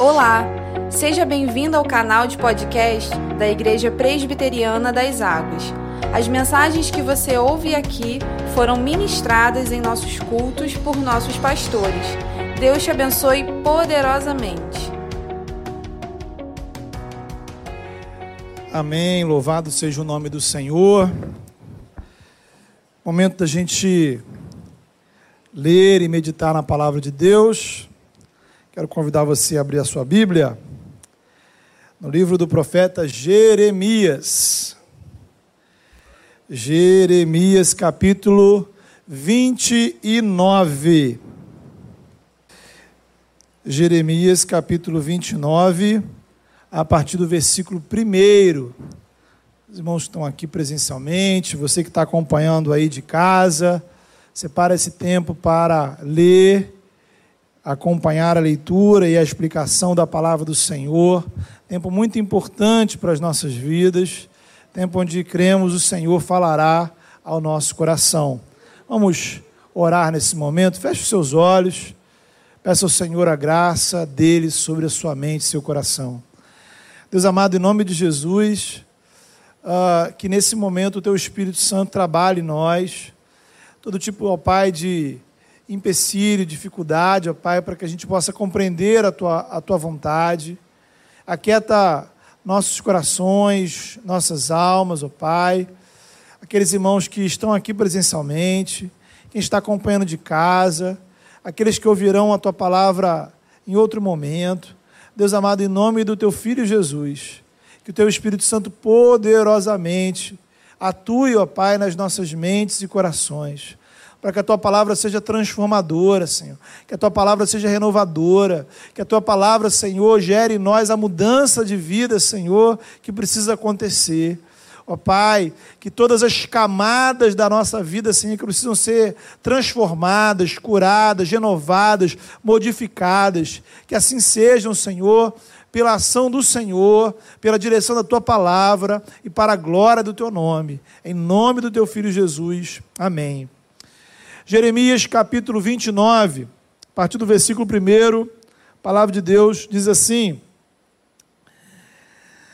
Olá, seja bem-vindo ao canal de podcast da Igreja Presbiteriana das Águas. As mensagens que você ouve aqui foram ministradas em nossos cultos por nossos pastores. Deus te abençoe poderosamente. Amém. Louvado seja o nome do Senhor. Momento da gente ler e meditar na palavra de Deus. Quero convidar você a abrir a sua Bíblia no livro do profeta Jeremias. Jeremias capítulo 29. Jeremias capítulo 29, a partir do versículo 1. Os irmãos estão aqui presencialmente, você que está acompanhando aí de casa, separa esse tempo para ler, acompanhar a leitura e a explicação da palavra do Senhor. Tempo muito importante para as nossas vidas, tempo onde cremos o Senhor falará ao nosso coração. Vamos orar nesse momento, feche os seus olhos, peça ao Senhor a graça dele sobre a sua mente e seu coração. Deus amado, em nome de Jesus, uh, que nesse momento o Teu Espírito Santo trabalhe em nós, todo tipo, ó Pai, de empecilho, dificuldade, ó Pai, para que a gente possa compreender a Tua, a tua vontade. Aquieta nossos corações, nossas almas, ó Pai. Aqueles irmãos que estão aqui presencialmente, quem está acompanhando de casa, aqueles que ouvirão a Tua palavra em outro momento. Deus amado, em nome do Teu Filho Jesus que o teu Espírito Santo poderosamente atue, ó Pai, nas nossas mentes e corações, para que a tua palavra seja transformadora, Senhor, que a tua palavra seja renovadora, que a tua palavra, Senhor, gere em nós a mudança de vida, Senhor, que precisa acontecer. Ó Pai, que todas as camadas da nossa vida, Senhor, que precisam ser transformadas, curadas, renovadas, modificadas, que assim sejam, Senhor, pela ação do Senhor, pela direção da tua palavra e para a glória do teu nome. Em nome do teu filho Jesus. Amém. Jeremias capítulo 29, a partir do versículo 1, a palavra de Deus diz assim: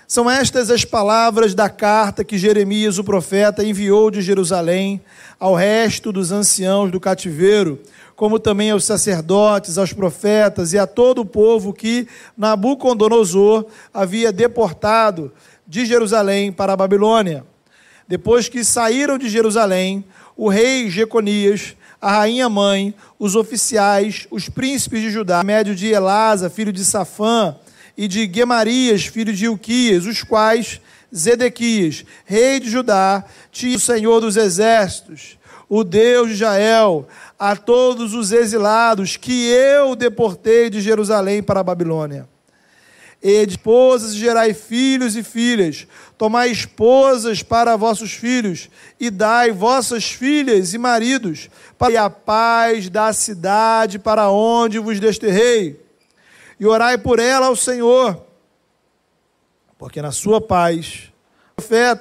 São estas as palavras da carta que Jeremias, o profeta, enviou de Jerusalém ao resto dos anciãos do cativeiro como também aos sacerdotes, aos profetas e a todo o povo que Nabucodonosor havia deportado de Jerusalém para a Babilônia. Depois que saíram de Jerusalém, o rei Jeconias, a rainha mãe, os oficiais, os príncipes de Judá, médio de Elasa, filho de Safã, e de Gemarias, filho de Ilquias, os quais Zedequias, rei de Judá, tinha o Senhor dos exércitos, o Deus de Israel, a todos os exilados que eu deportei de Jerusalém para a Babilônia. E esposas gerai filhos e filhas, tomai esposas para vossos filhos, e dai vossas filhas e maridos, para a paz da cidade para onde vos desterrei. E orai por ela ao Senhor, porque na sua paz,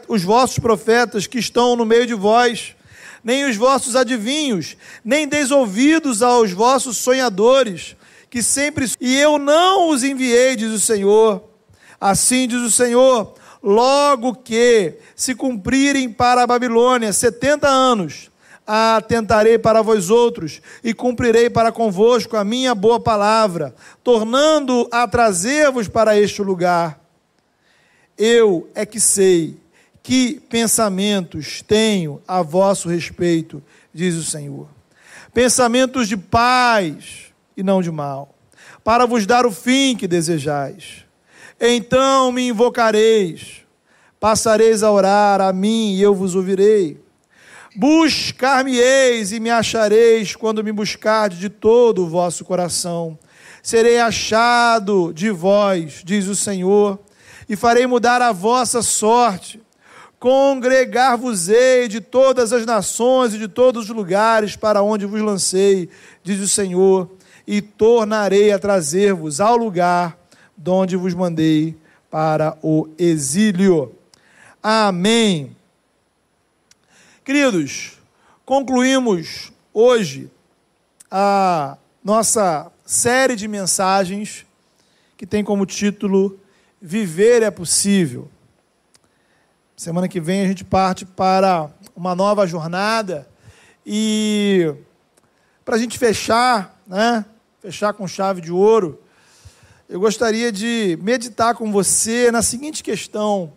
os vossos profetas que estão no meio de vós, nem os vossos adivinhos, nem deis ouvidos aos vossos sonhadores, que sempre. E eu não os enviei, diz o Senhor. Assim diz o Senhor: logo que se cumprirem para a Babilônia setenta anos, atentarei para vós outros e cumprirei para convosco a minha boa palavra, tornando a trazer-vos para este lugar. Eu é que sei que pensamentos tenho a vosso respeito, diz o Senhor. Pensamentos de paz e não de mal, para vos dar o fim que desejais. Então me invocareis, passareis a orar a mim e eu vos ouvirei. Buscar-me-eis e me achareis quando me buscardes de todo o vosso coração. Serei achado de vós, diz o Senhor, e farei mudar a vossa sorte Congregar-vos-ei de todas as nações e de todos os lugares para onde vos lancei, diz o Senhor, e tornarei a trazer-vos ao lugar de onde vos mandei para o exílio. Amém. Queridos, concluímos hoje a nossa série de mensagens que tem como título Viver é Possível. Semana que vem a gente parte para uma nova jornada e para a gente fechar, né? Fechar com chave de ouro, eu gostaria de meditar com você na seguinte questão: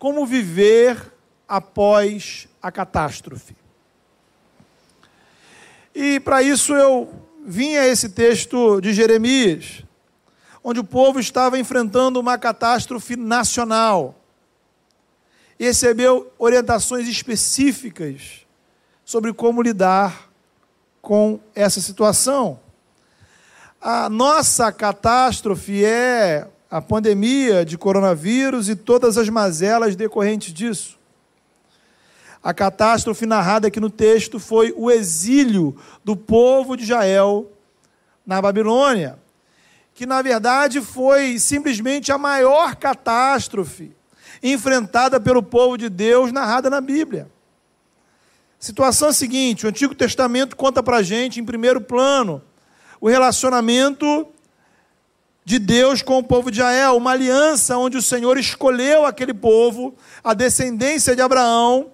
como viver após a catástrofe? E para isso eu vim a esse texto de Jeremias, onde o povo estava enfrentando uma catástrofe nacional e recebeu orientações específicas sobre como lidar com essa situação. A nossa catástrofe é a pandemia de coronavírus e todas as mazelas decorrentes disso. A catástrofe narrada aqui no texto foi o exílio do povo de Israel na Babilônia, que na verdade foi simplesmente a maior catástrofe enfrentada pelo povo de Deus, narrada na Bíblia. Situação seguinte: o Antigo Testamento conta para gente, em primeiro plano, o relacionamento de Deus com o povo de Israel, uma aliança onde o Senhor escolheu aquele povo, a descendência de Abraão,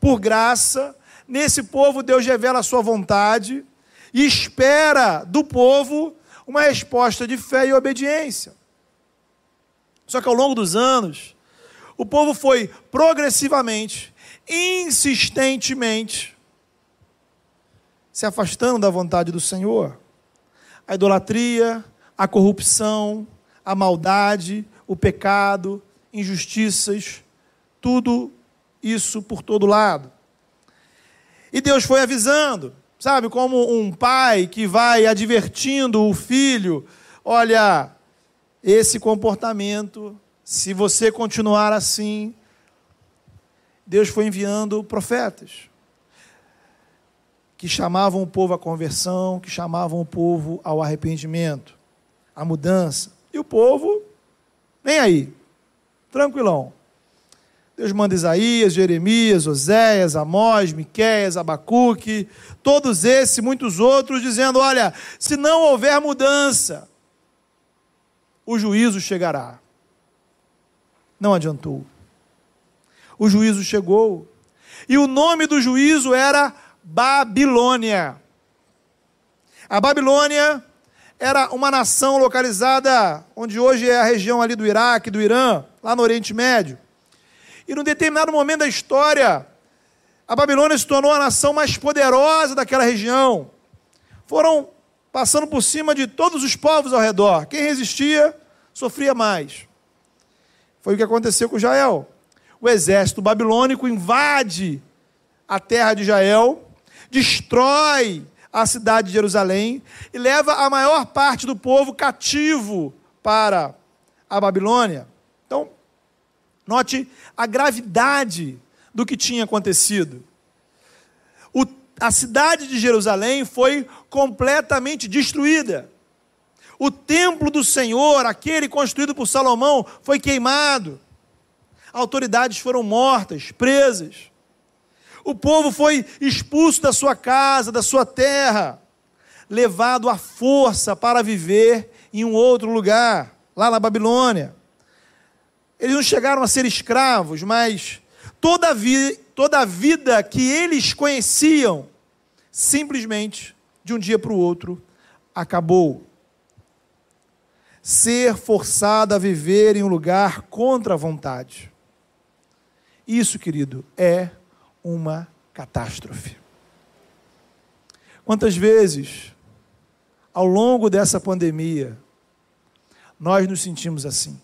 por graça. Nesse povo, Deus revela a sua vontade e espera do povo uma resposta de fé e obediência. Só que ao longo dos anos, o povo foi progressivamente, insistentemente, se afastando da vontade do Senhor. A idolatria, a corrupção, a maldade, o pecado, injustiças, tudo isso por todo lado. E Deus foi avisando, sabe, como um pai que vai advertindo o filho: olha, esse comportamento se você continuar assim, Deus foi enviando profetas que chamavam o povo à conversão, que chamavam o povo ao arrependimento, à mudança. E o povo, nem aí, tranquilão. Deus manda Isaías, Jeremias, Oséias, Amós, Miquéias, Abacuque, todos esses e muitos outros, dizendo: olha, se não houver mudança, o juízo chegará. Não adiantou. O juízo chegou. E o nome do juízo era Babilônia. A Babilônia era uma nação localizada onde hoje é a região ali do Iraque, do Irã, lá no Oriente Médio. E num determinado momento da história, a Babilônia se tornou a nação mais poderosa daquela região. Foram passando por cima de todos os povos ao redor. Quem resistia sofria mais. Foi o que aconteceu com Israel. O exército babilônico invade a terra de Israel, destrói a cidade de Jerusalém e leva a maior parte do povo cativo para a Babilônia. Então, note a gravidade do que tinha acontecido. O, a cidade de Jerusalém foi completamente destruída. O templo do Senhor, aquele construído por Salomão, foi queimado. Autoridades foram mortas, presas. O povo foi expulso da sua casa, da sua terra, levado à força para viver em um outro lugar, lá na Babilônia. Eles não chegaram a ser escravos, mas toda a, toda a vida que eles conheciam, simplesmente, de um dia para o outro, acabou ser forçada a viver em um lugar contra a vontade. Isso, querido, é uma catástrofe. Quantas vezes, ao longo dessa pandemia, nós nos sentimos assim?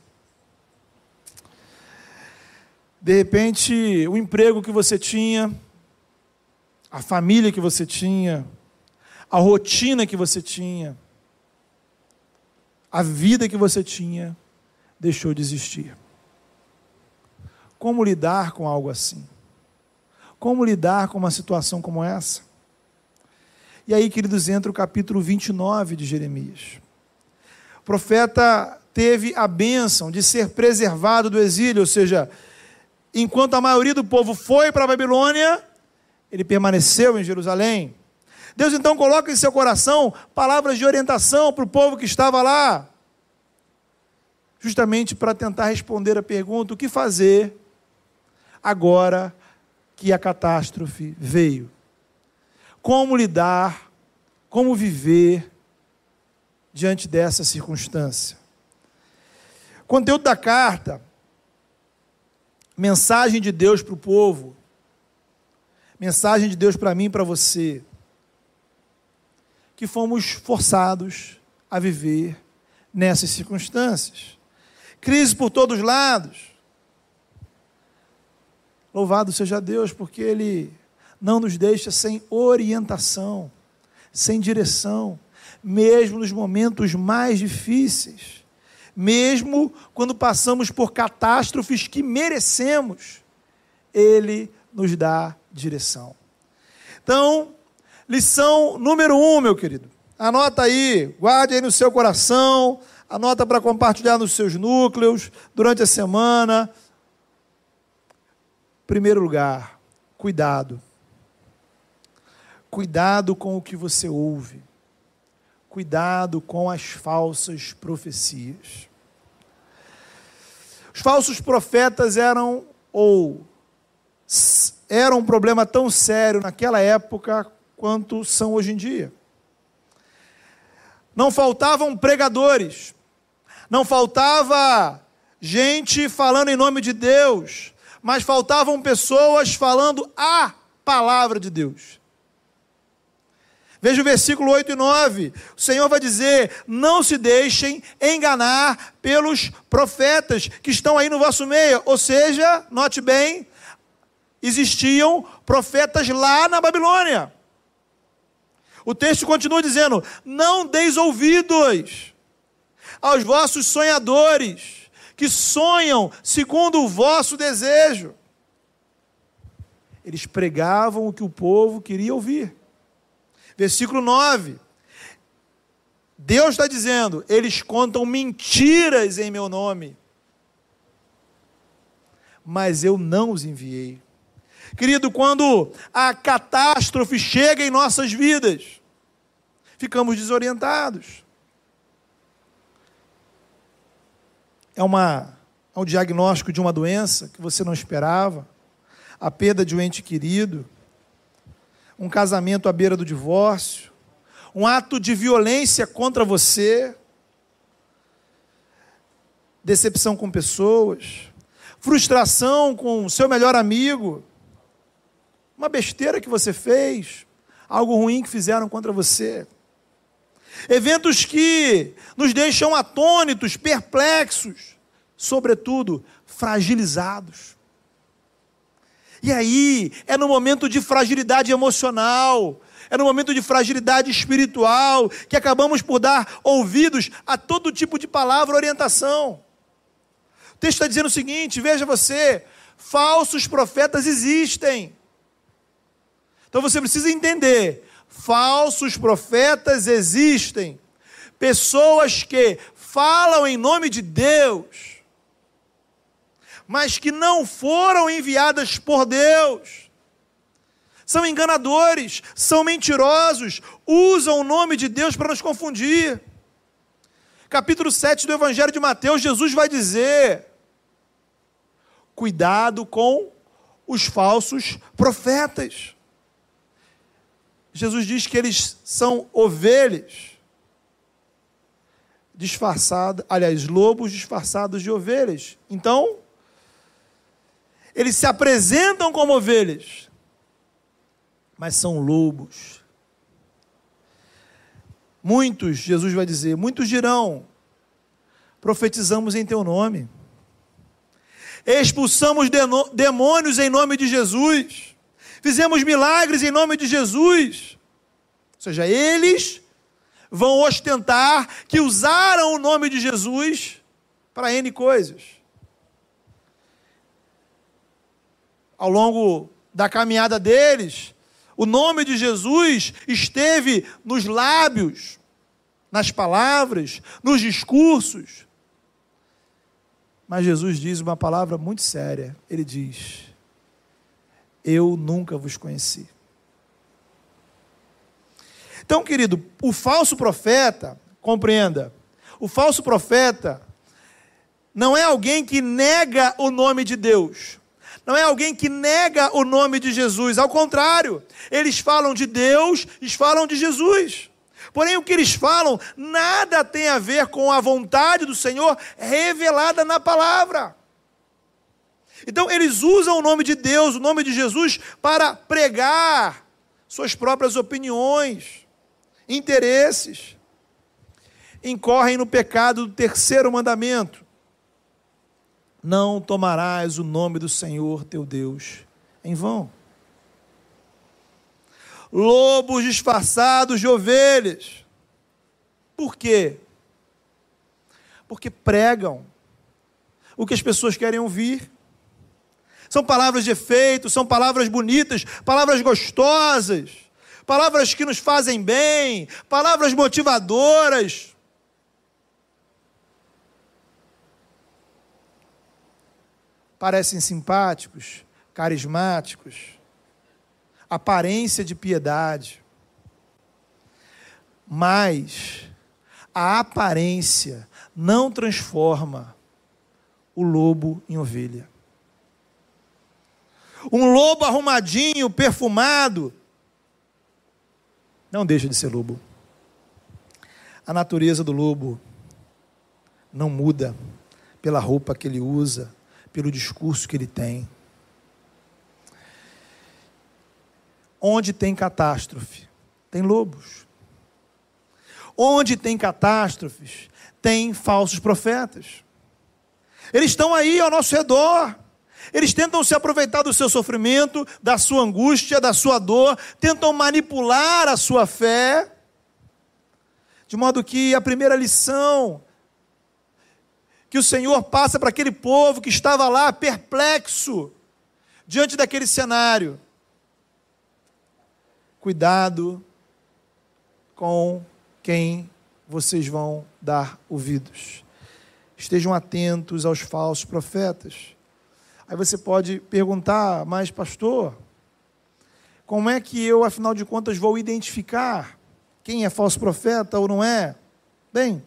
De repente, o emprego que você tinha, a família que você tinha, a rotina que você tinha, a vida que você tinha deixou de existir. Como lidar com algo assim? Como lidar com uma situação como essa? E aí, queridos, entra o capítulo 29 de Jeremias. O profeta teve a bênção de ser preservado do exílio, ou seja, enquanto a maioria do povo foi para a Babilônia, ele permaneceu em Jerusalém. Deus então coloca em seu coração palavras de orientação para o povo que estava lá. justamente para tentar responder a pergunta: o que fazer agora que a catástrofe veio? Como lidar, como viver diante dessa circunstância? Conteúdo da carta, mensagem de Deus para o povo, mensagem de Deus para mim e para você, que fomos forçados a viver nessas circunstâncias. Crise por todos os lados. Louvado seja Deus, porque Ele não nos deixa sem orientação, sem direção, mesmo nos momentos mais difíceis, mesmo quando passamos por catástrofes que merecemos, Ele nos dá direção. Então, lição número um, meu querido. Anota aí, guarde aí no seu coração, anota para compartilhar nos seus núcleos durante a semana. Primeiro lugar, cuidado. Cuidado com o que você ouve. Cuidado com as falsas profecias. Os falsos profetas eram ou eram um problema tão sério naquela época quanto são hoje em dia. Não faltavam pregadores, não faltava gente falando em nome de Deus, mas faltavam pessoas falando a palavra de Deus. Veja o versículo 8 e 9. O Senhor vai dizer: Não se deixem enganar pelos profetas que estão aí no vosso meio. Ou seja, note bem, existiam profetas lá na Babilônia. O texto continua dizendo: Não deis ouvidos aos vossos sonhadores, que sonham segundo o vosso desejo. Eles pregavam o que o povo queria ouvir. Versículo 9. Deus está dizendo: eles contam mentiras em meu nome, mas eu não os enviei. Querido, quando a catástrofe chega em nossas vidas, ficamos desorientados. É, uma, é um diagnóstico de uma doença que você não esperava, a perda de um ente querido, um casamento à beira do divórcio, um ato de violência contra você, decepção com pessoas, frustração com o seu melhor amigo, uma besteira que você fez, algo ruim que fizeram contra você. Eventos que nos deixam atônitos, perplexos, sobretudo fragilizados. E aí, é no momento de fragilidade emocional, é no momento de fragilidade espiritual que acabamos por dar ouvidos a todo tipo de palavra orientação. O texto está dizendo o seguinte: veja você, falsos profetas existem. Então você precisa entender: falsos profetas existem, pessoas que falam em nome de Deus, mas que não foram enviadas por Deus. São enganadores, são mentirosos, usam o nome de Deus para nos confundir. Capítulo 7 do Evangelho de Mateus, Jesus vai dizer: cuidado com os falsos profetas. Jesus diz que eles são ovelhas disfarçadas, aliás, lobos disfarçados de ovelhas. Então, eles se apresentam como ovelhas, mas são lobos. Muitos, Jesus vai dizer, muitos dirão: profetizamos em teu nome, expulsamos demônios em nome de Jesus fizemos milagres em nome de Jesus. Ou seja, eles vão ostentar que usaram o nome de Jesus para N coisas. Ao longo da caminhada deles, o nome de Jesus esteve nos lábios, nas palavras, nos discursos. Mas Jesus diz uma palavra muito séria. Ele diz: eu nunca vos conheci. Então, querido, o falso profeta, compreenda, o falso profeta não é alguém que nega o nome de Deus. Não é alguém que nega o nome de Jesus. Ao contrário, eles falam de Deus, eles falam de Jesus. Porém, o que eles falam nada tem a ver com a vontade do Senhor revelada na palavra. Então, eles usam o nome de Deus, o nome de Jesus, para pregar suas próprias opiniões, interesses. Incorrem no pecado do terceiro mandamento: Não tomarás o nome do Senhor teu Deus em vão. Lobos disfarçados de ovelhas. Por quê? Porque pregam o que as pessoas querem ouvir. São palavras de efeito, são palavras bonitas, palavras gostosas, palavras que nos fazem bem, palavras motivadoras. Parecem simpáticos, carismáticos, aparência de piedade. Mas a aparência não transforma o lobo em ovelha. Um lobo arrumadinho, perfumado, não deixa de ser lobo. A natureza do lobo não muda pela roupa que ele usa, pelo discurso que ele tem. Onde tem catástrofe, tem lobos. Onde tem catástrofes, tem falsos profetas. Eles estão aí ao nosso redor. Eles tentam se aproveitar do seu sofrimento, da sua angústia, da sua dor, tentam manipular a sua fé, de modo que a primeira lição que o Senhor passa para aquele povo que estava lá perplexo diante daquele cenário. Cuidado com quem vocês vão dar ouvidos. Estejam atentos aos falsos profetas. Aí você pode perguntar, mas pastor, como é que eu, afinal de contas, vou identificar quem é falso profeta ou não é? Bem,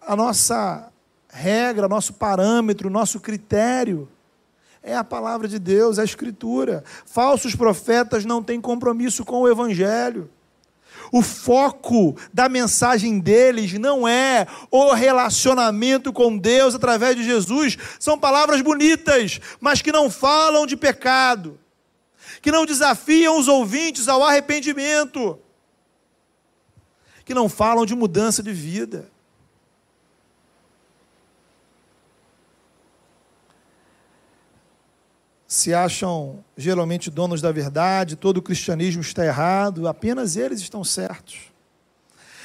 a nossa regra, nosso parâmetro, nosso critério é a palavra de Deus, é a Escritura. Falsos profetas não têm compromisso com o Evangelho. O foco da mensagem deles não é o relacionamento com Deus através de Jesus. São palavras bonitas, mas que não falam de pecado, que não desafiam os ouvintes ao arrependimento, que não falam de mudança de vida. Se acham geralmente donos da verdade, todo o cristianismo está errado, apenas eles estão certos.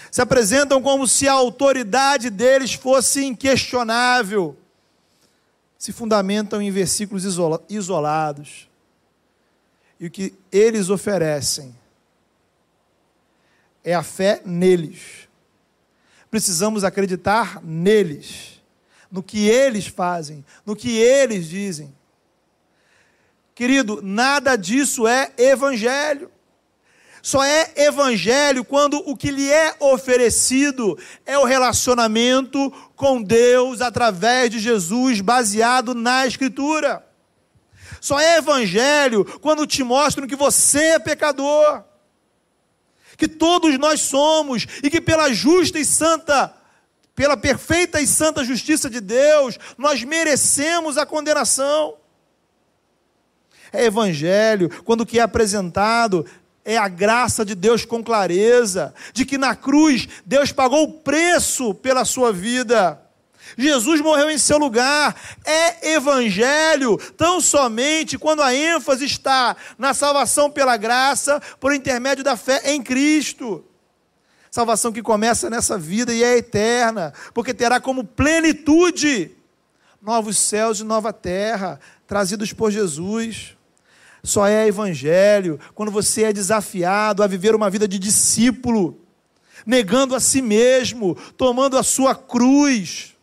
Se apresentam como se a autoridade deles fosse inquestionável. Se fundamentam em versículos isolados. E o que eles oferecem é a fé neles. Precisamos acreditar neles, no que eles fazem, no que eles dizem. Querido, nada disso é evangelho. Só é evangelho quando o que lhe é oferecido é o relacionamento com Deus através de Jesus, baseado na Escritura. Só é evangelho quando te mostram que você é pecador, que todos nós somos e que pela justa e santa, pela perfeita e santa justiça de Deus, nós merecemos a condenação é evangelho, quando o que é apresentado é a graça de Deus com clareza, de que na cruz Deus pagou o preço pela sua vida. Jesus morreu em seu lugar. É evangelho tão somente quando a ênfase está na salvação pela graça, por intermédio da fé em Cristo. Salvação que começa nessa vida e é eterna, porque terá como plenitude novos céus e nova terra, trazidos por Jesus só é evangelho quando você é desafiado a viver uma vida de discípulo, negando a si mesmo, tomando a sua cruz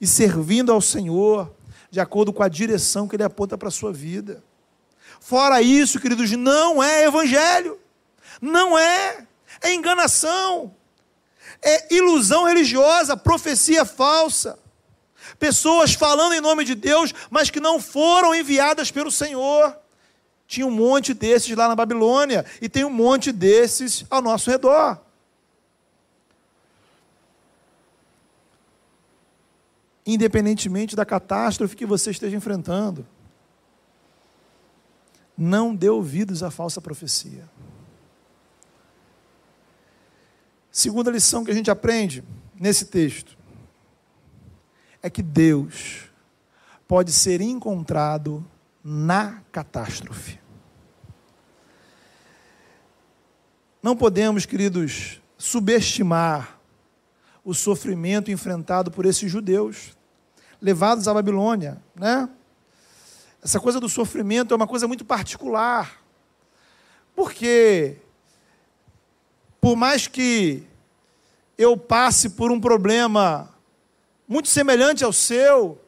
e servindo ao Senhor de acordo com a direção que Ele aponta para a sua vida. Fora isso, queridos, não é evangelho, não é, é enganação. é ilusão religiosa, profecia falsa. Pessoas falando em nome de Deus, mas que não foram enviadas pelo Senhor. Tinha um monte desses lá na Babilônia e tem um monte desses ao nosso redor. Independentemente da catástrofe que você esteja enfrentando, não dê ouvidos à falsa profecia. Segunda lição que a gente aprende nesse texto é que Deus pode ser encontrado na catástrofe. Não podemos, queridos, subestimar o sofrimento enfrentado por esses judeus levados à Babilônia, né? Essa coisa do sofrimento é uma coisa muito particular. Porque por mais que eu passe por um problema muito semelhante ao seu,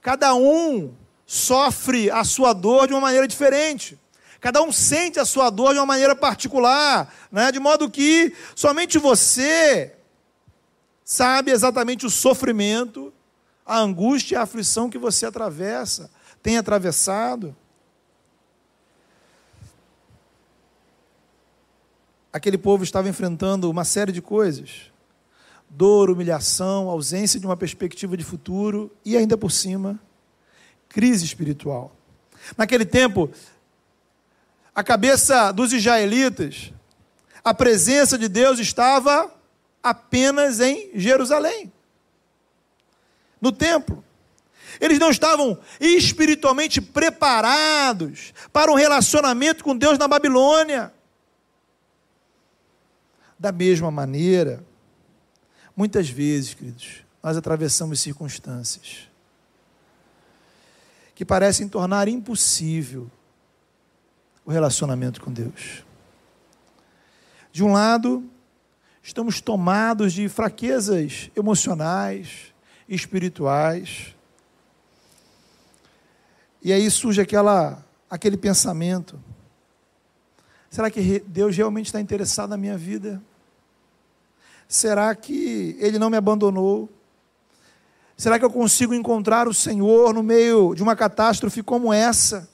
cada um sofre a sua dor de uma maneira diferente. Cada um sente a sua dor de uma maneira particular, né? de modo que somente você sabe exatamente o sofrimento, a angústia e a aflição que você atravessa, tem atravessado. Aquele povo estava enfrentando uma série de coisas: dor, humilhação, ausência de uma perspectiva de futuro e ainda por cima crise espiritual. Naquele tempo, a cabeça dos israelitas, a presença de Deus estava apenas em Jerusalém, no templo. Eles não estavam espiritualmente preparados para um relacionamento com Deus na Babilônia. Da mesma maneira, muitas vezes, queridos, nós atravessamos circunstâncias que parecem tornar impossível o relacionamento com Deus. De um lado, estamos tomados de fraquezas emocionais, espirituais. E aí surge aquela, aquele pensamento: será que Deus realmente está interessado na minha vida? Será que Ele não me abandonou? Será que eu consigo encontrar o Senhor no meio de uma catástrofe como essa?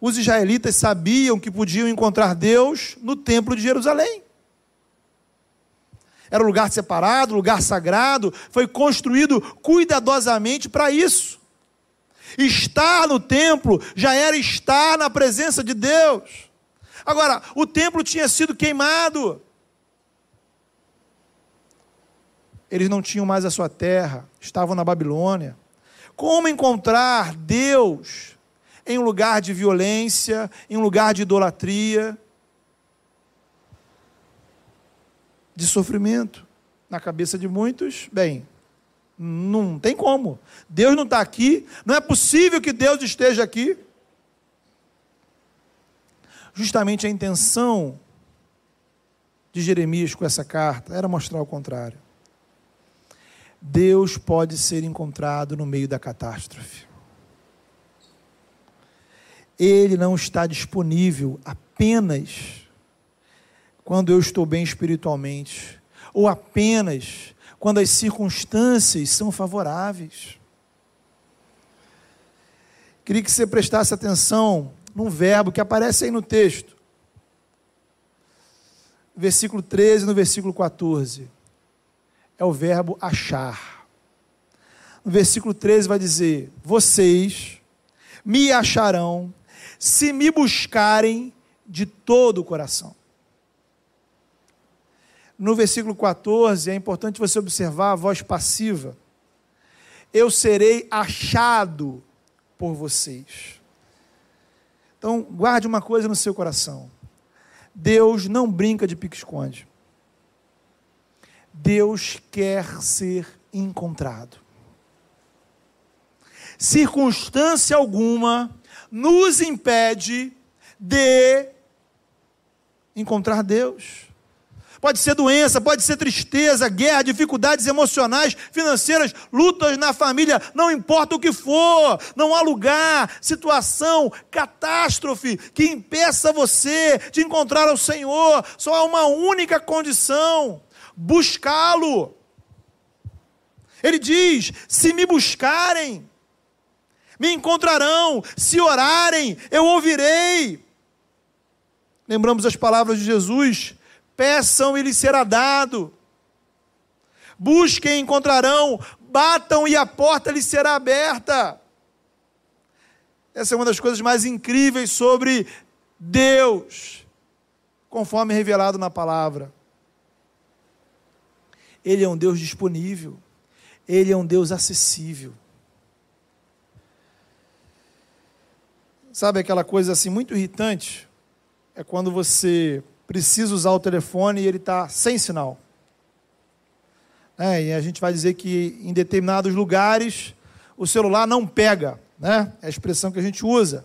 Os israelitas sabiam que podiam encontrar Deus no templo de Jerusalém. Era um lugar separado, lugar sagrado, foi construído cuidadosamente para isso. Estar no templo já era estar na presença de Deus. Agora, o templo tinha sido queimado. Eles não tinham mais a sua terra, estavam na Babilônia. Como encontrar Deus em um lugar de violência, em um lugar de idolatria, de sofrimento? Na cabeça de muitos, bem, não tem como. Deus não está aqui, não é possível que Deus esteja aqui. Justamente a intenção de Jeremias com essa carta era mostrar o contrário. Deus pode ser encontrado no meio da catástrofe. Ele não está disponível apenas quando eu estou bem espiritualmente, ou apenas quando as circunstâncias são favoráveis. Queria que você prestasse atenção num verbo que aparece aí no texto. Versículo 13 no versículo 14 é o verbo achar. No versículo 13 vai dizer: Vocês me acharão se me buscarem de todo o coração. No versículo 14, é importante você observar a voz passiva. Eu serei achado por vocês. Então, guarde uma coisa no seu coração. Deus não brinca de pique-esconde. Deus quer ser encontrado. Circunstância alguma nos impede de encontrar Deus. Pode ser doença, pode ser tristeza, guerra, dificuldades emocionais, financeiras, lutas na família, não importa o que for, não há lugar, situação, catástrofe que impeça você de encontrar o Senhor. Só há uma única condição: buscá-lo. Ele diz: se me buscarem, me encontrarão, se orarem, eu ouvirei. Lembramos as palavras de Jesus peçam e lhes será dado. Busquem e encontrarão, batam e a porta lhes será aberta. Essa é uma das coisas mais incríveis sobre Deus, conforme revelado na palavra. Ele é um Deus disponível, ele é um Deus acessível. Sabe aquela coisa assim muito irritante? É quando você precisa usar o telefone e ele está sem sinal. É, e a gente vai dizer que em determinados lugares o celular não pega, né? É a expressão que a gente usa.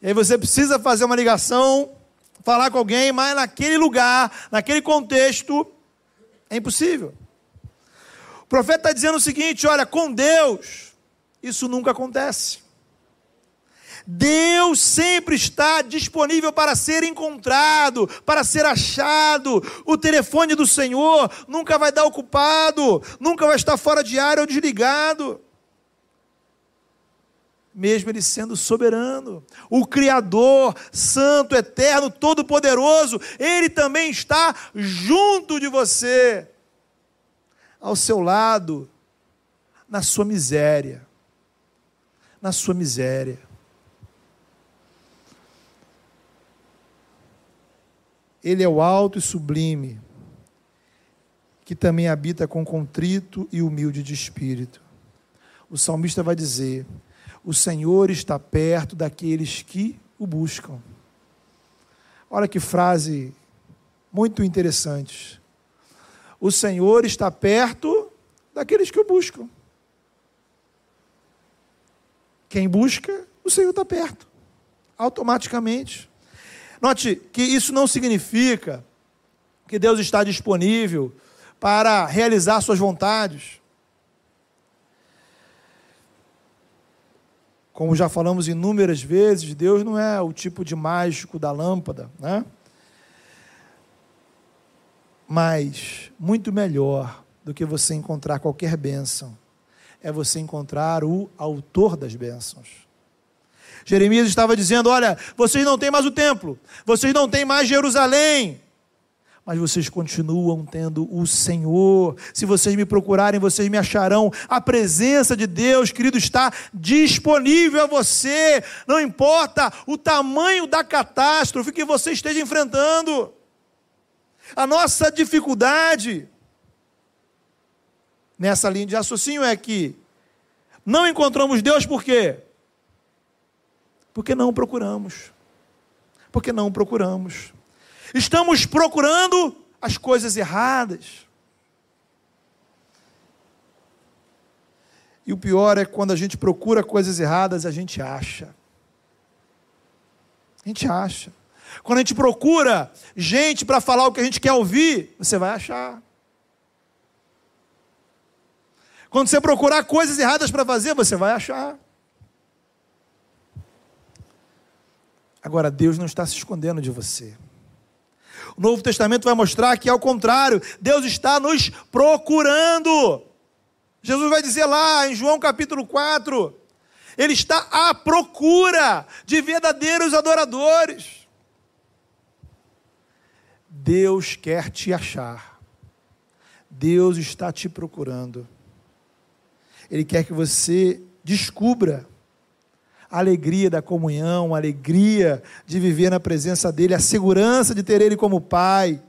E aí você precisa fazer uma ligação, falar com alguém, mas naquele lugar, naquele contexto, é impossível. O profeta está dizendo o seguinte: olha, com Deus, isso nunca acontece. Deus sempre está disponível para ser encontrado, para ser achado. O telefone do Senhor nunca vai dar ocupado, nunca vai estar fora de área ou desligado. Mesmo Ele sendo soberano, o Criador, Santo, Eterno, Todo-Poderoso, Ele também está junto de você, ao seu lado, na sua miséria. Na sua miséria. Ele é o alto e sublime, que também habita com contrito e humilde de espírito. O salmista vai dizer: O Senhor está perto daqueles que o buscam. Olha que frase muito interessante. O Senhor está perto daqueles que o buscam. Quem busca, o Senhor está perto, automaticamente. Note que isso não significa que Deus está disponível para realizar suas vontades. Como já falamos inúmeras vezes, Deus não é o tipo de mágico da lâmpada, né? Mas muito melhor do que você encontrar qualquer bênção é você encontrar o autor das bênçãos. Jeremias estava dizendo: Olha, vocês não têm mais o templo, vocês não têm mais Jerusalém, mas vocês continuam tendo o Senhor. Se vocês me procurarem, vocês me acharão. A presença de Deus, querido, está disponível a você. Não importa o tamanho da catástrofe que você esteja enfrentando. A nossa dificuldade nessa linha de raciocínio é que não encontramos Deus por quê? Porque não procuramos. Porque não procuramos. Estamos procurando as coisas erradas. E o pior é quando a gente procura coisas erradas, a gente acha. A gente acha. Quando a gente procura gente para falar o que a gente quer ouvir, você vai achar. Quando você procurar coisas erradas para fazer, você vai achar. Agora, Deus não está se escondendo de você. O Novo Testamento vai mostrar que, ao contrário, Deus está nos procurando. Jesus vai dizer lá em João capítulo 4: Ele está à procura de verdadeiros adoradores. Deus quer te achar. Deus está te procurando. Ele quer que você descubra a alegria da comunhão, a alegria de viver na presença dEle, a segurança de ter Ele como Pai.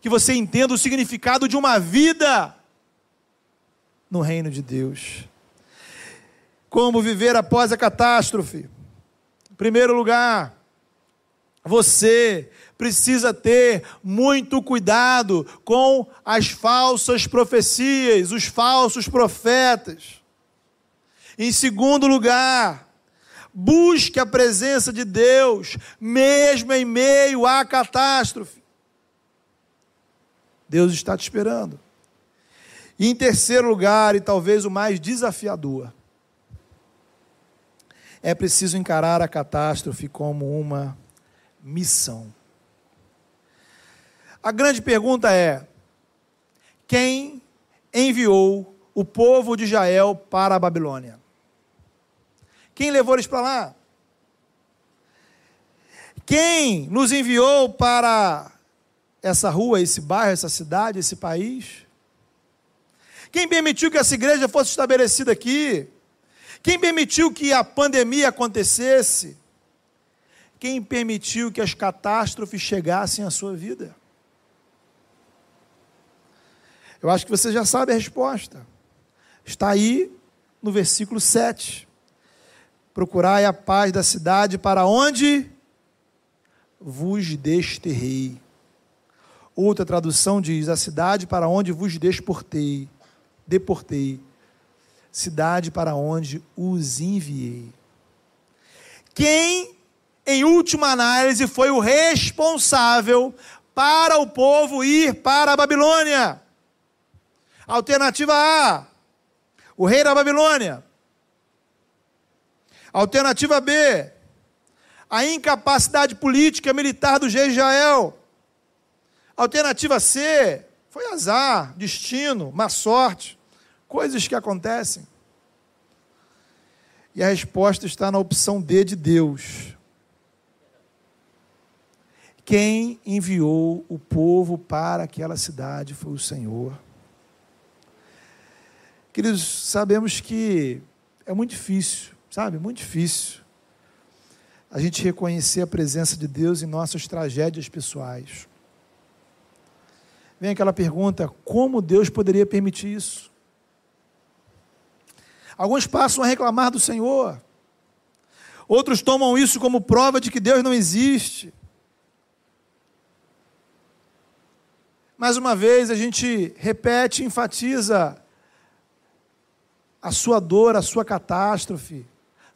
Que você entenda o significado de uma vida no reino de Deus. Como viver após a catástrofe? Em primeiro lugar, você precisa ter muito cuidado com as falsas profecias, os falsos profetas. Em segundo lugar, Busque a presença de Deus, mesmo em meio à catástrofe. Deus está te esperando. E em terceiro lugar, e talvez o mais desafiador, é preciso encarar a catástrofe como uma missão. A grande pergunta é: quem enviou o povo de Israel para a Babilônia? Quem levou eles para lá? Quem nos enviou para essa rua, esse bairro, essa cidade, esse país? Quem permitiu que essa igreja fosse estabelecida aqui? Quem permitiu que a pandemia acontecesse? Quem permitiu que as catástrofes chegassem à sua vida? Eu acho que você já sabe a resposta. Está aí no versículo 7. Procurai a paz da cidade para onde vos desterrei. Outra tradução diz: a cidade para onde vos desportei, deportei cidade para onde os enviei. Quem, em última análise, foi o responsável para o povo ir para a Babilônia? Alternativa A: o rei da Babilônia. Alternativa B: a incapacidade política militar do rei Israel. Alternativa C: foi azar, destino, má sorte coisas que acontecem. E a resposta está na opção D de Deus. Quem enviou o povo para aquela cidade foi o Senhor. Queridos, sabemos que é muito difícil, sabe? Muito difícil a gente reconhecer a presença de Deus em nossas tragédias pessoais. Vem aquela pergunta: como Deus poderia permitir isso? Alguns passam a reclamar do Senhor. Outros tomam isso como prova de que Deus não existe. Mais uma vez, a gente repete, enfatiza a sua dor, a sua catástrofe.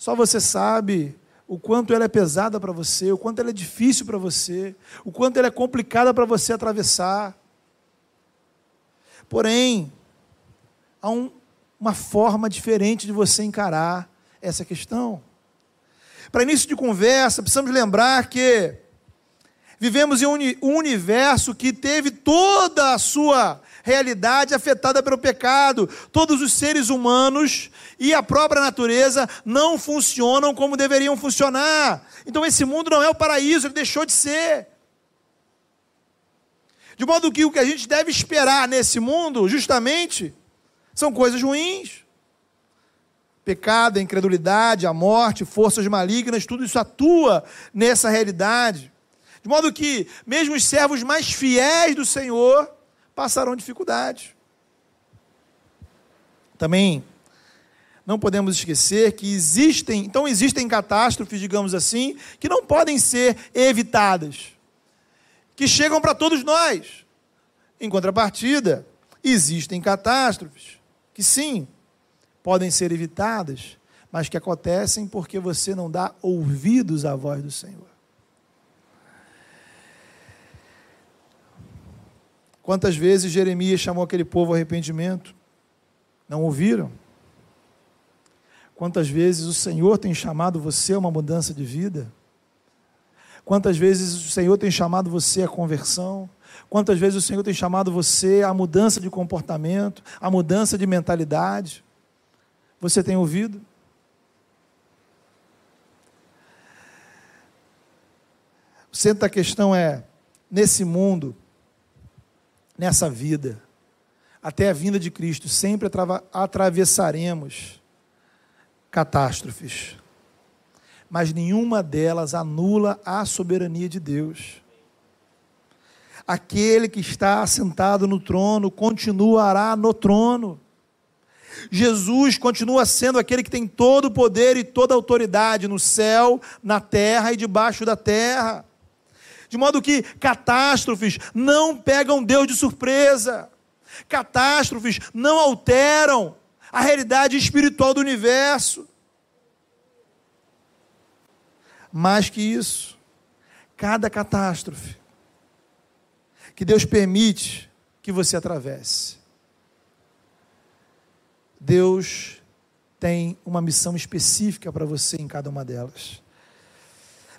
Só você sabe o quanto ela é pesada para você, o quanto ela é difícil para você, o quanto ela é complicada para você atravessar. Porém, há um uma forma diferente de você encarar essa questão. Para início de conversa, precisamos lembrar que vivemos em um universo que teve toda a sua realidade afetada pelo pecado. Todos os seres humanos e a própria natureza não funcionam como deveriam funcionar. Então esse mundo não é o paraíso, ele deixou de ser. De modo que o que a gente deve esperar nesse mundo, justamente, são coisas ruins. Pecado, incredulidade, a morte, forças malignas, tudo isso atua nessa realidade. De modo que, mesmo os servos mais fiéis do Senhor passarão dificuldades. Também não podemos esquecer que existem, então existem catástrofes, digamos assim, que não podem ser evitadas, que chegam para todos nós. Em contrapartida, existem catástrofes que sim, podem ser evitadas, mas que acontecem porque você não dá ouvidos à voz do Senhor. Quantas vezes Jeremias chamou aquele povo ao arrependimento? Não ouviram? Quantas vezes o Senhor tem chamado você a uma mudança de vida? Quantas vezes o Senhor tem chamado você à conversão? Quantas vezes o Senhor tem chamado você à mudança de comportamento, à mudança de mentalidade? Você tem ouvido? O centro da questão é: nesse mundo, nessa vida, até a vinda de Cristo, sempre atravessaremos catástrofes, mas nenhuma delas anula a soberania de Deus aquele que está assentado no trono continuará no trono. Jesus continua sendo aquele que tem todo o poder e toda a autoridade no céu, na terra e debaixo da terra. De modo que catástrofes não pegam Deus de surpresa, catástrofes não alteram a realidade espiritual do universo. Mais que isso, cada catástrofe que Deus permite que você atravesse. Deus tem uma missão específica para você em cada uma delas.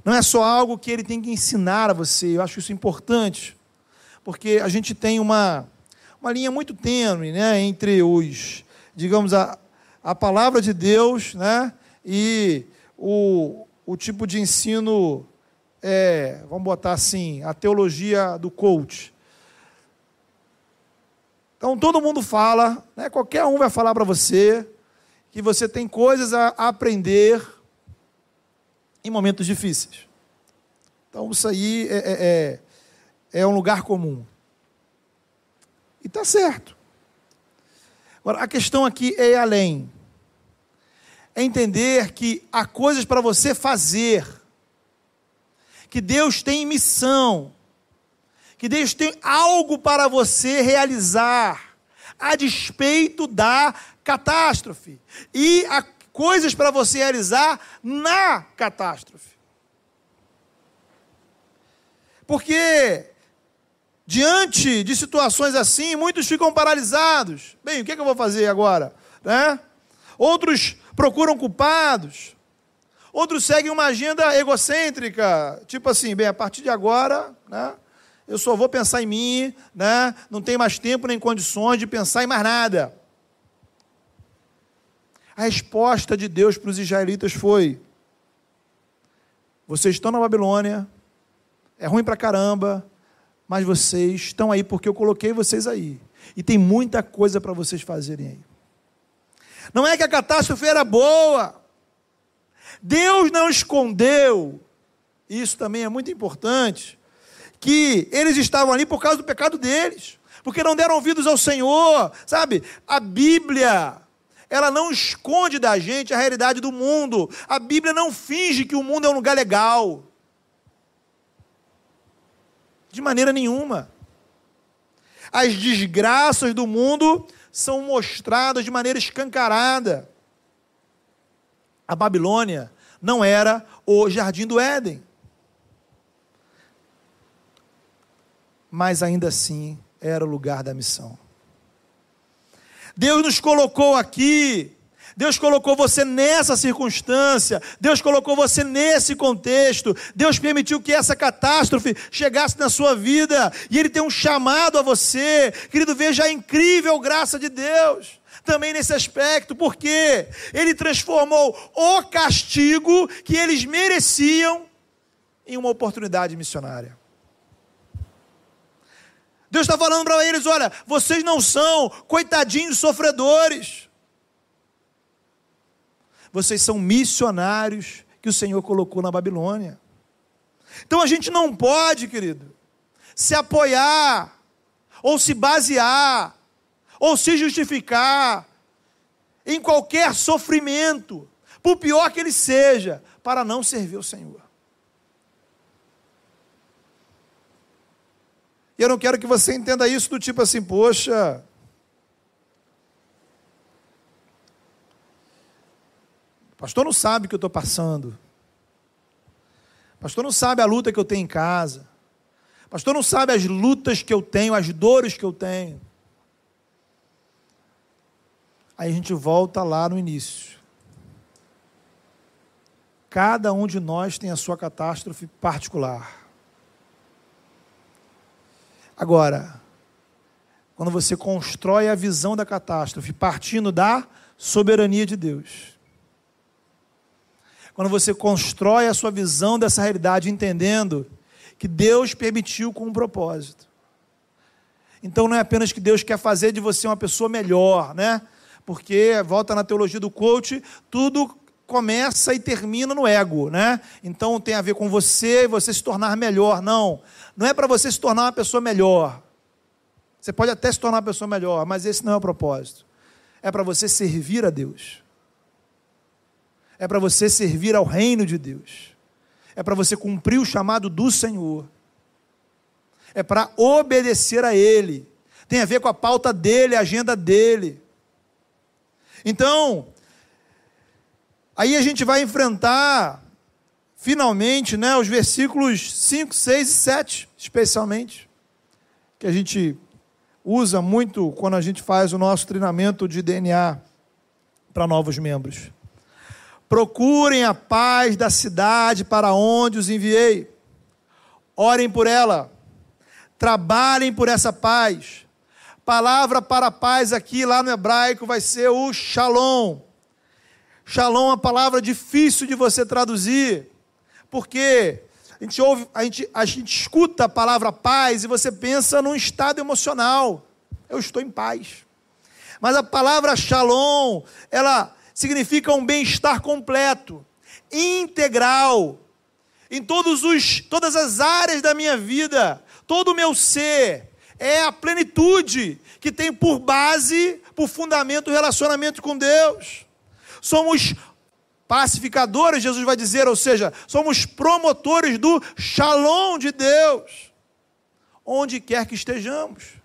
Não é só algo que ele tem que ensinar a você, eu acho isso importante, porque a gente tem uma, uma linha muito tênue né, entre os, digamos, a, a palavra de Deus né, e o, o tipo de ensino, é, vamos botar assim, a teologia do coach. Então todo mundo fala, né, qualquer um vai falar para você que você tem coisas a aprender em momentos difíceis. Então isso aí é, é, é, é um lugar comum. E está certo. Agora, a questão aqui é além. É entender que há coisas para você fazer, que Deus tem missão, que Deus tem algo para você realizar, a despeito da catástrofe, e há coisas para você realizar na catástrofe. Porque diante de situações assim, muitos ficam paralisados. Bem, o que, é que eu vou fazer agora? Né? Outros procuram culpados. Outros seguem uma agenda egocêntrica, tipo assim, bem, a partir de agora, né, eu só vou pensar em mim, né? não tenho mais tempo nem condições de pensar em mais nada. A resposta de Deus para os israelitas foi: vocês estão na Babilônia, é ruim para caramba, mas vocês estão aí porque eu coloquei vocês aí. E tem muita coisa para vocês fazerem aí. Não é que a catástrofe era boa. Deus não escondeu, isso também é muito importante, que eles estavam ali por causa do pecado deles, porque não deram ouvidos ao Senhor, sabe? A Bíblia, ela não esconde da gente a realidade do mundo. A Bíblia não finge que o mundo é um lugar legal. De maneira nenhuma. As desgraças do mundo são mostradas de maneira escancarada. A Babilônia não era o jardim do Éden. mas ainda assim era o lugar da missão. Deus nos colocou aqui, Deus colocou você nessa circunstância, Deus colocou você nesse contexto, Deus permitiu que essa catástrofe chegasse na sua vida, e Ele tem um chamado a você, querido, veja a incrível graça de Deus também nesse aspecto, porque ele transformou o castigo que eles mereciam em uma oportunidade missionária. Deus está falando para eles: olha, vocês não são coitadinhos sofredores. Vocês são missionários que o Senhor colocou na Babilônia. Então a gente não pode, querido, se apoiar, ou se basear, ou se justificar em qualquer sofrimento, por pior que ele seja, para não servir o Senhor. E eu não quero que você entenda isso do tipo assim, poxa. Pastor não sabe o que eu estou passando. Pastor não sabe a luta que eu tenho em casa. Pastor não sabe as lutas que eu tenho, as dores que eu tenho. Aí a gente volta lá no início. Cada um de nós tem a sua catástrofe particular. Agora, quando você constrói a visão da catástrofe partindo da soberania de Deus, quando você constrói a sua visão dessa realidade entendendo que Deus permitiu com um propósito. Então não é apenas que Deus quer fazer de você uma pessoa melhor, né? Porque volta na teologia do coach, tudo começa e termina no ego, né? Então tem a ver com você e você se tornar melhor. Não, não é para você se tornar uma pessoa melhor. Você pode até se tornar uma pessoa melhor, mas esse não é o propósito. É para você servir a Deus. É para você servir ao reino de Deus. É para você cumprir o chamado do Senhor. É para obedecer a Ele. Tem a ver com a pauta dele, a agenda dele. Então, aí a gente vai enfrentar finalmente, né, os versículos 5, 6 e 7, especialmente, que a gente usa muito quando a gente faz o nosso treinamento de DNA para novos membros. Procurem a paz da cidade para onde os enviei. Orem por ela. Trabalhem por essa paz. Palavra para paz aqui, lá no hebraico, vai ser o shalom. Shalom é uma palavra difícil de você traduzir, porque a gente, ouve, a, gente, a gente escuta a palavra paz e você pensa num estado emocional. Eu estou em paz. Mas a palavra shalom, ela significa um bem-estar completo, integral, em todos os, todas as áreas da minha vida, todo o meu ser. É a plenitude que tem por base, por fundamento, o relacionamento com Deus. Somos pacificadores, Jesus vai dizer, ou seja, somos promotores do shalom de Deus, onde quer que estejamos,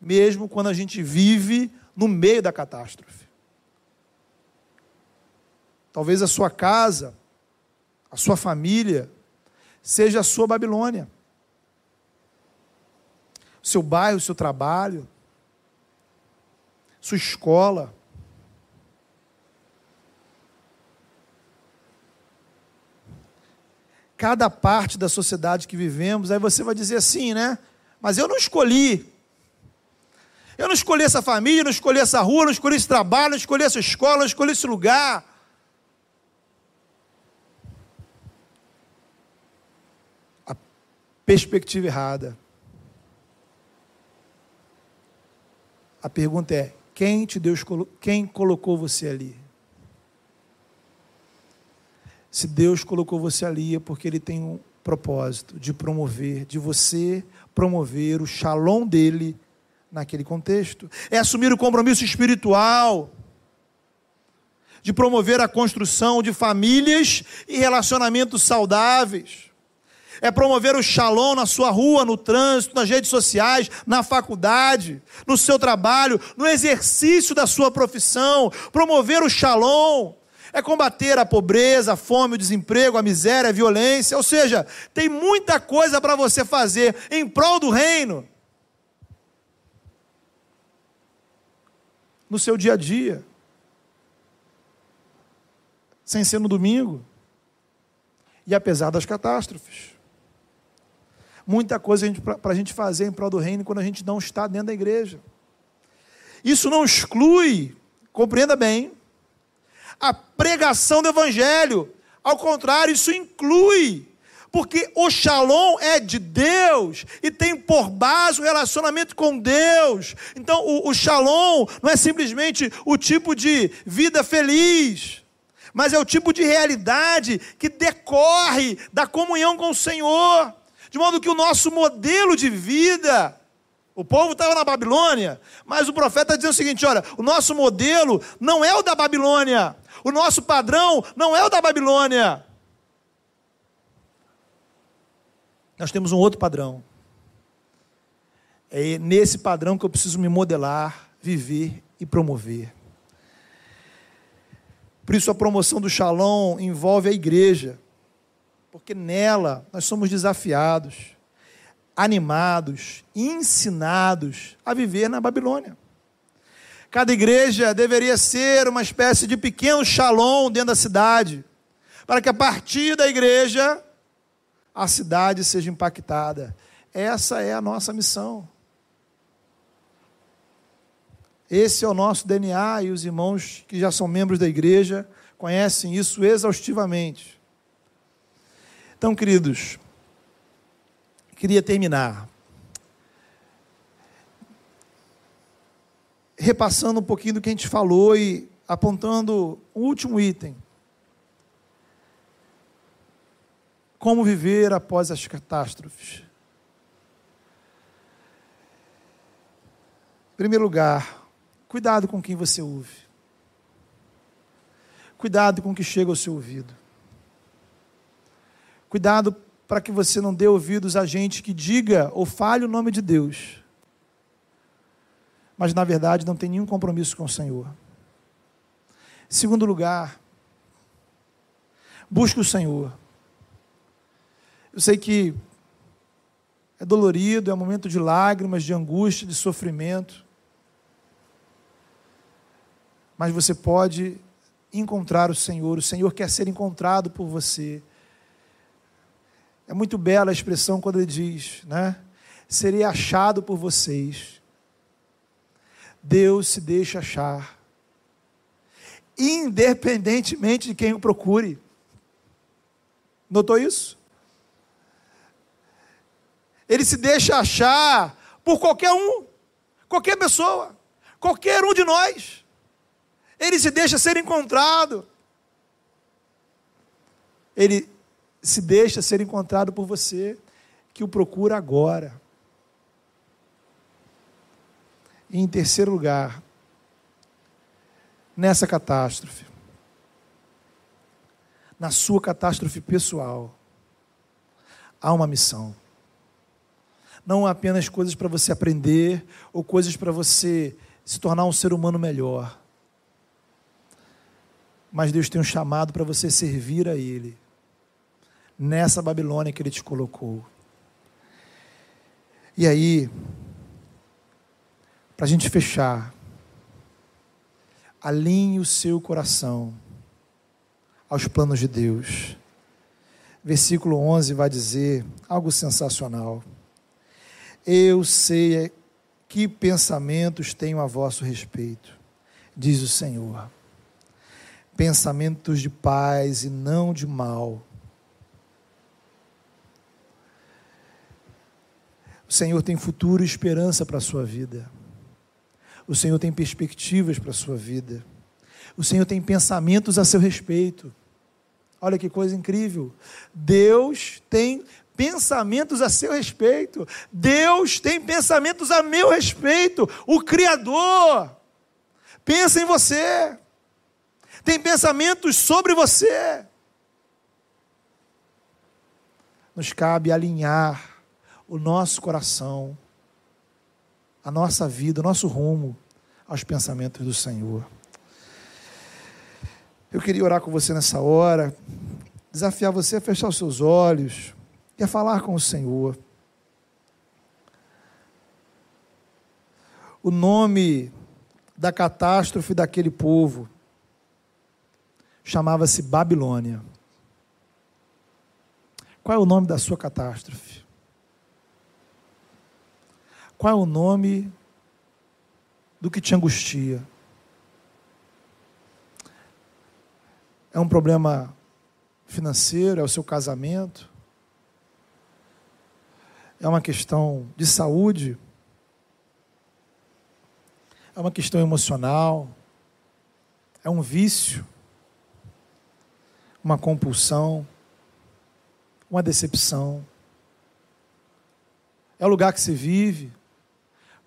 mesmo quando a gente vive no meio da catástrofe. Talvez a sua casa, a sua família, seja a sua Babilônia. O seu bairro, o seu trabalho, sua escola, cada parte da sociedade que vivemos, aí você vai dizer assim, né? Mas eu não escolhi. Eu não escolhi essa família, não escolhi essa rua, não escolhi esse trabalho, não escolhi essa escola, não escolhi esse lugar. A perspectiva errada. A pergunta é: quem te Deus quem colocou você ali? Se Deus colocou você ali é porque Ele tem um propósito de promover, de você promover o shalom dele naquele contexto. É assumir o compromisso espiritual de promover a construção de famílias e relacionamentos saudáveis. É promover o shalom na sua rua, no trânsito, nas redes sociais, na faculdade, no seu trabalho, no exercício da sua profissão. Promover o shalom é combater a pobreza, a fome, o desemprego, a miséria, a violência. Ou seja, tem muita coisa para você fazer em prol do reino. No seu dia a dia. Sem ser no domingo. E apesar das catástrofes. Muita coisa para a gente fazer em prol do reino quando a gente não está dentro da igreja. Isso não exclui, compreenda bem, a pregação do Evangelho. Ao contrário, isso inclui. Porque o shalom é de Deus e tem por base o relacionamento com Deus. Então, o, o shalom não é simplesmente o tipo de vida feliz, mas é o tipo de realidade que decorre da comunhão com o Senhor. De modo que o nosso modelo de vida o povo estava na Babilônia, mas o profeta está dizendo o seguinte: olha, o nosso modelo não é o da Babilônia, o nosso padrão não é o da Babilônia. Nós temos um outro padrão. É nesse padrão que eu preciso me modelar, viver e promover. Por isso a promoção do Shalom envolve a igreja, porque nela nós somos desafiados animados, ensinados a viver na Babilônia. Cada igreja deveria ser uma espécie de pequeno shalom dentro da cidade, para que a partir da igreja a cidade seja impactada. Essa é a nossa missão. Esse é o nosso DNA e os irmãos que já são membros da igreja conhecem isso exaustivamente. Então, queridos, queria terminar repassando um pouquinho do que a gente falou e apontando o último item. Como viver após as catástrofes. Em primeiro lugar, cuidado com quem você ouve. Cuidado com o que chega ao seu ouvido. Cuidado para que você não dê ouvidos a gente que diga ou fale o nome de Deus, mas na verdade não tem nenhum compromisso com o Senhor. Segundo lugar, busque o Senhor. Eu sei que É dolorido, é um momento de lágrimas, de angústia, de sofrimento. Mas você pode encontrar o Senhor, o Senhor quer ser encontrado por você. É muito bela a expressão quando ele diz, né? Serei achado por vocês. Deus se deixa achar, independentemente de quem o procure. Notou isso? Ele se deixa achar por qualquer um, qualquer pessoa, qualquer um de nós. Ele se deixa ser encontrado. Ele se deixa ser encontrado por você, que o procura agora. E em terceiro lugar, nessa catástrofe, na sua catástrofe pessoal, há uma missão. Não apenas coisas para você aprender ou coisas para você se tornar um ser humano melhor. Mas Deus tem um chamado para você servir a Ele nessa Babilônia que Ele te colocou. E aí, para a gente fechar, alinhe o seu coração aos planos de Deus. Versículo 11 vai dizer algo sensacional. Eu sei que pensamentos tenho a vosso respeito, diz o Senhor. Pensamentos de paz e não de mal O Senhor tem futuro e esperança para a sua vida. O Senhor tem perspectivas para a sua vida. O Senhor tem pensamentos a seu respeito. Olha que coisa incrível. Deus tem pensamentos a seu respeito. Deus tem pensamentos a meu respeito. O Criador pensa em você. Tem pensamentos sobre você. Nos cabe alinhar o nosso coração, a nossa vida, o nosso rumo aos pensamentos do Senhor. Eu queria orar com você nessa hora, desafiar você a fechar os seus olhos e a falar com o Senhor. O nome da catástrofe daquele povo chamava-se Babilônia. Qual é o nome da sua catástrofe? Qual é o nome do que te angustia? É um problema financeiro? É o seu casamento? É uma questão de saúde? É uma questão emocional? É um vício? Uma compulsão? Uma decepção? É o lugar que se vive?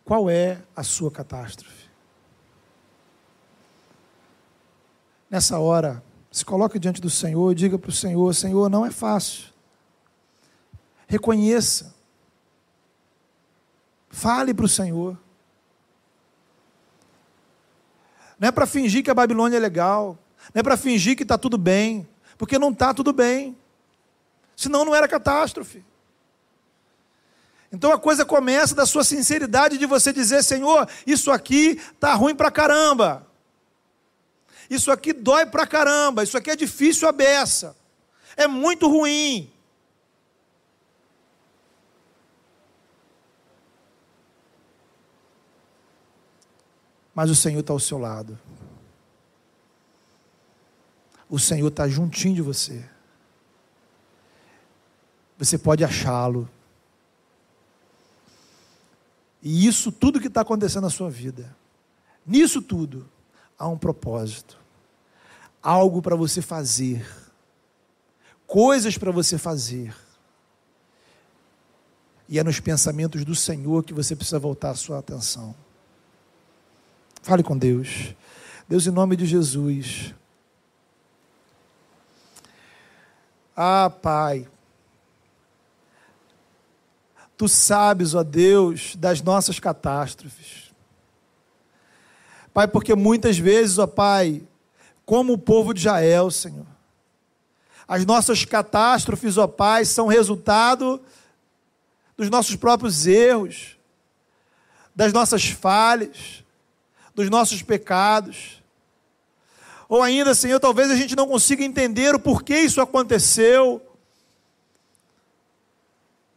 Qual é a sua catástrofe? Nessa hora, se coloque diante do Senhor e diga para o Senhor: Senhor, não é fácil. Reconheça. Fale para o Senhor. Não é para fingir que a Babilônia é legal. Não é para fingir que está tudo bem. Porque não está tudo bem. Senão não era catástrofe. Então a coisa começa da sua sinceridade de você dizer: Senhor, isso aqui está ruim para caramba. Isso aqui dói para caramba. Isso aqui é difícil a beça. É muito ruim. Mas o Senhor está ao seu lado. O Senhor está juntinho de você. Você pode achá-lo. E isso tudo que está acontecendo na sua vida, nisso tudo, há um propósito. Algo para você fazer. Coisas para você fazer. E é nos pensamentos do Senhor que você precisa voltar a sua atenção. Fale com Deus. Deus, em nome de Jesus. Ah, Pai, Tu sabes, ó Deus, das nossas catástrofes. Pai, porque muitas vezes, ó Pai, como o povo de Israel, Senhor, as nossas catástrofes, ó Pai, são resultado dos nossos próprios erros, das nossas falhas, dos nossos pecados. Ou ainda, Senhor, talvez a gente não consiga entender o porquê isso aconteceu.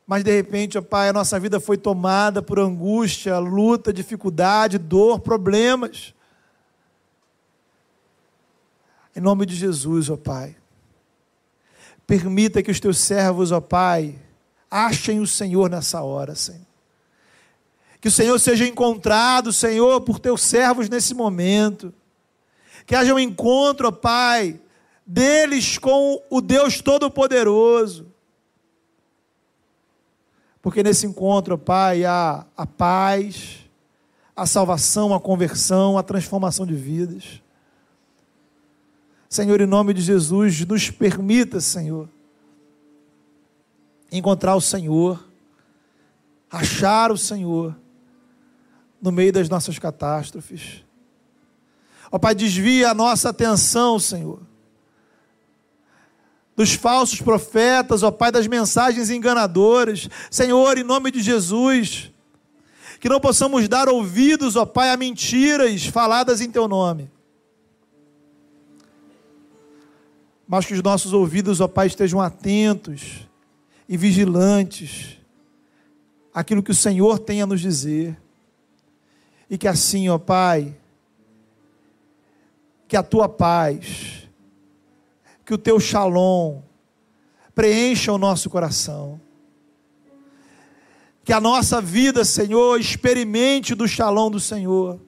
Mas de repente, ó Pai, a nossa vida foi tomada por angústia, luta, dificuldade, dor, problemas. Em nome de Jesus, ó Pai. Permita que os teus servos, ó Pai, achem o Senhor nessa hora, Senhor. Que o Senhor seja encontrado, Senhor, por teus servos nesse momento. Que haja um encontro, ó Pai, deles com o Deus Todo-Poderoso. Porque nesse encontro, Pai, há a paz, a salvação, a conversão, a transformação de vidas. Senhor, em nome de Jesus, nos permita, Senhor, encontrar o Senhor, achar o Senhor no meio das nossas catástrofes. Ó Pai, desvia a nossa atenção, Senhor, dos falsos profetas, ó Pai, das mensagens enganadoras. Senhor, em nome de Jesus, que não possamos dar ouvidos, ó Pai, a mentiras faladas em Teu nome. mas que os nossos ouvidos, ó Pai, estejam atentos e vigilantes àquilo que o Senhor tem a nos dizer. E que assim, ó Pai, que a tua paz, que o teu shalom preencha o nosso coração. Que a nossa vida, Senhor, experimente do shalom do Senhor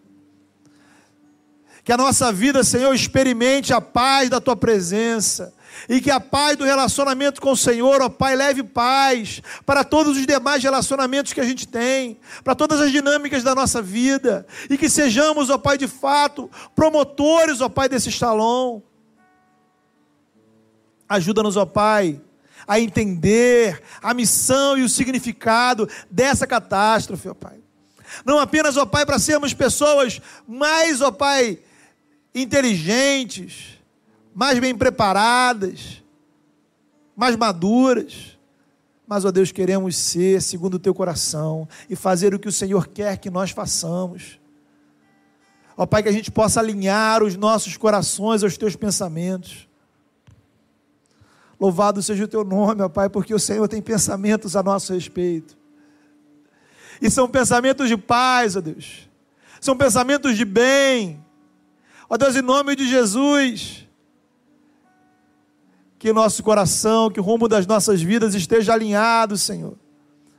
que a nossa vida, Senhor, experimente a paz da tua presença. E que a paz do relacionamento com o Senhor, ó Pai, leve paz para todos os demais relacionamentos que a gente tem, para todas as dinâmicas da nossa vida. E que sejamos, ó Pai, de fato, promotores, ó Pai, desse estalão. Ajuda-nos, ó Pai, a entender a missão e o significado dessa catástrofe, ó Pai. Não apenas, ó Pai, para sermos pessoas mais, ó Pai, inteligentes, mais bem preparadas, mais maduras. Mas, ó Deus, queremos ser segundo o teu coração e fazer o que o Senhor quer que nós façamos. Ó Pai, que a gente possa alinhar os nossos corações aos teus pensamentos. Louvado seja o teu nome, ó Pai, porque o Senhor tem pensamentos a nosso respeito. E são pensamentos de paz, ó Deus. São pensamentos de bem, Ó Deus, em nome de Jesus, que nosso coração, que o rumo das nossas vidas esteja alinhado, Senhor,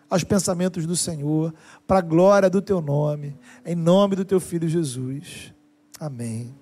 aos pensamentos do Senhor, para a glória do Teu nome, em nome do Teu Filho Jesus. Amém.